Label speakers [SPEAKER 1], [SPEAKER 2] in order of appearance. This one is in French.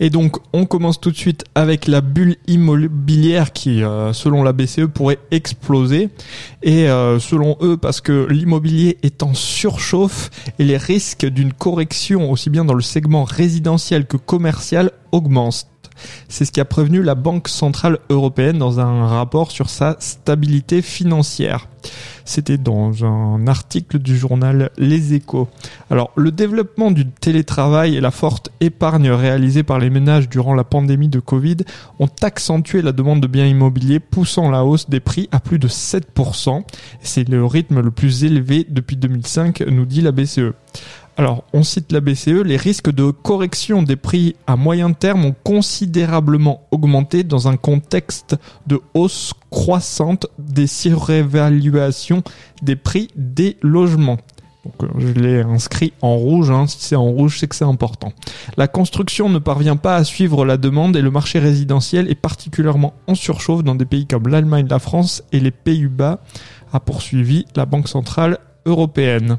[SPEAKER 1] Et donc, on commence tout de suite avec la bulle immobilière qui, euh, selon la BCE, pourrait exploser. Et euh, selon eux, parce que l'immobilier est en surchauffe et les risques d'une correction, aussi bien dans le segment résidentiel que commercial, augmentent. C'est ce qui a prévenu la Banque Centrale Européenne dans un rapport sur sa stabilité financière. C'était dans un article du journal Les Échos. Alors, le développement du télétravail et la forte épargne réalisée par les ménages durant la pandémie de Covid ont accentué la demande de biens immobiliers, poussant la hausse des prix à plus de 7%. C'est le rythme le plus élevé depuis 2005, nous dit la BCE. Alors, on cite la BCE, les risques de correction des prix à moyen terme ont considérablement augmenté dans un contexte de hausse croissante des surévaluations des prix des logements. Donc, euh, je l'ai inscrit en rouge, hein. si c'est en rouge, c'est que c'est important. La construction ne parvient pas à suivre la demande et le marché résidentiel est particulièrement en surchauffe dans des pays comme l'Allemagne, la France et les Pays-Bas, a poursuivi la Banque Centrale Européenne.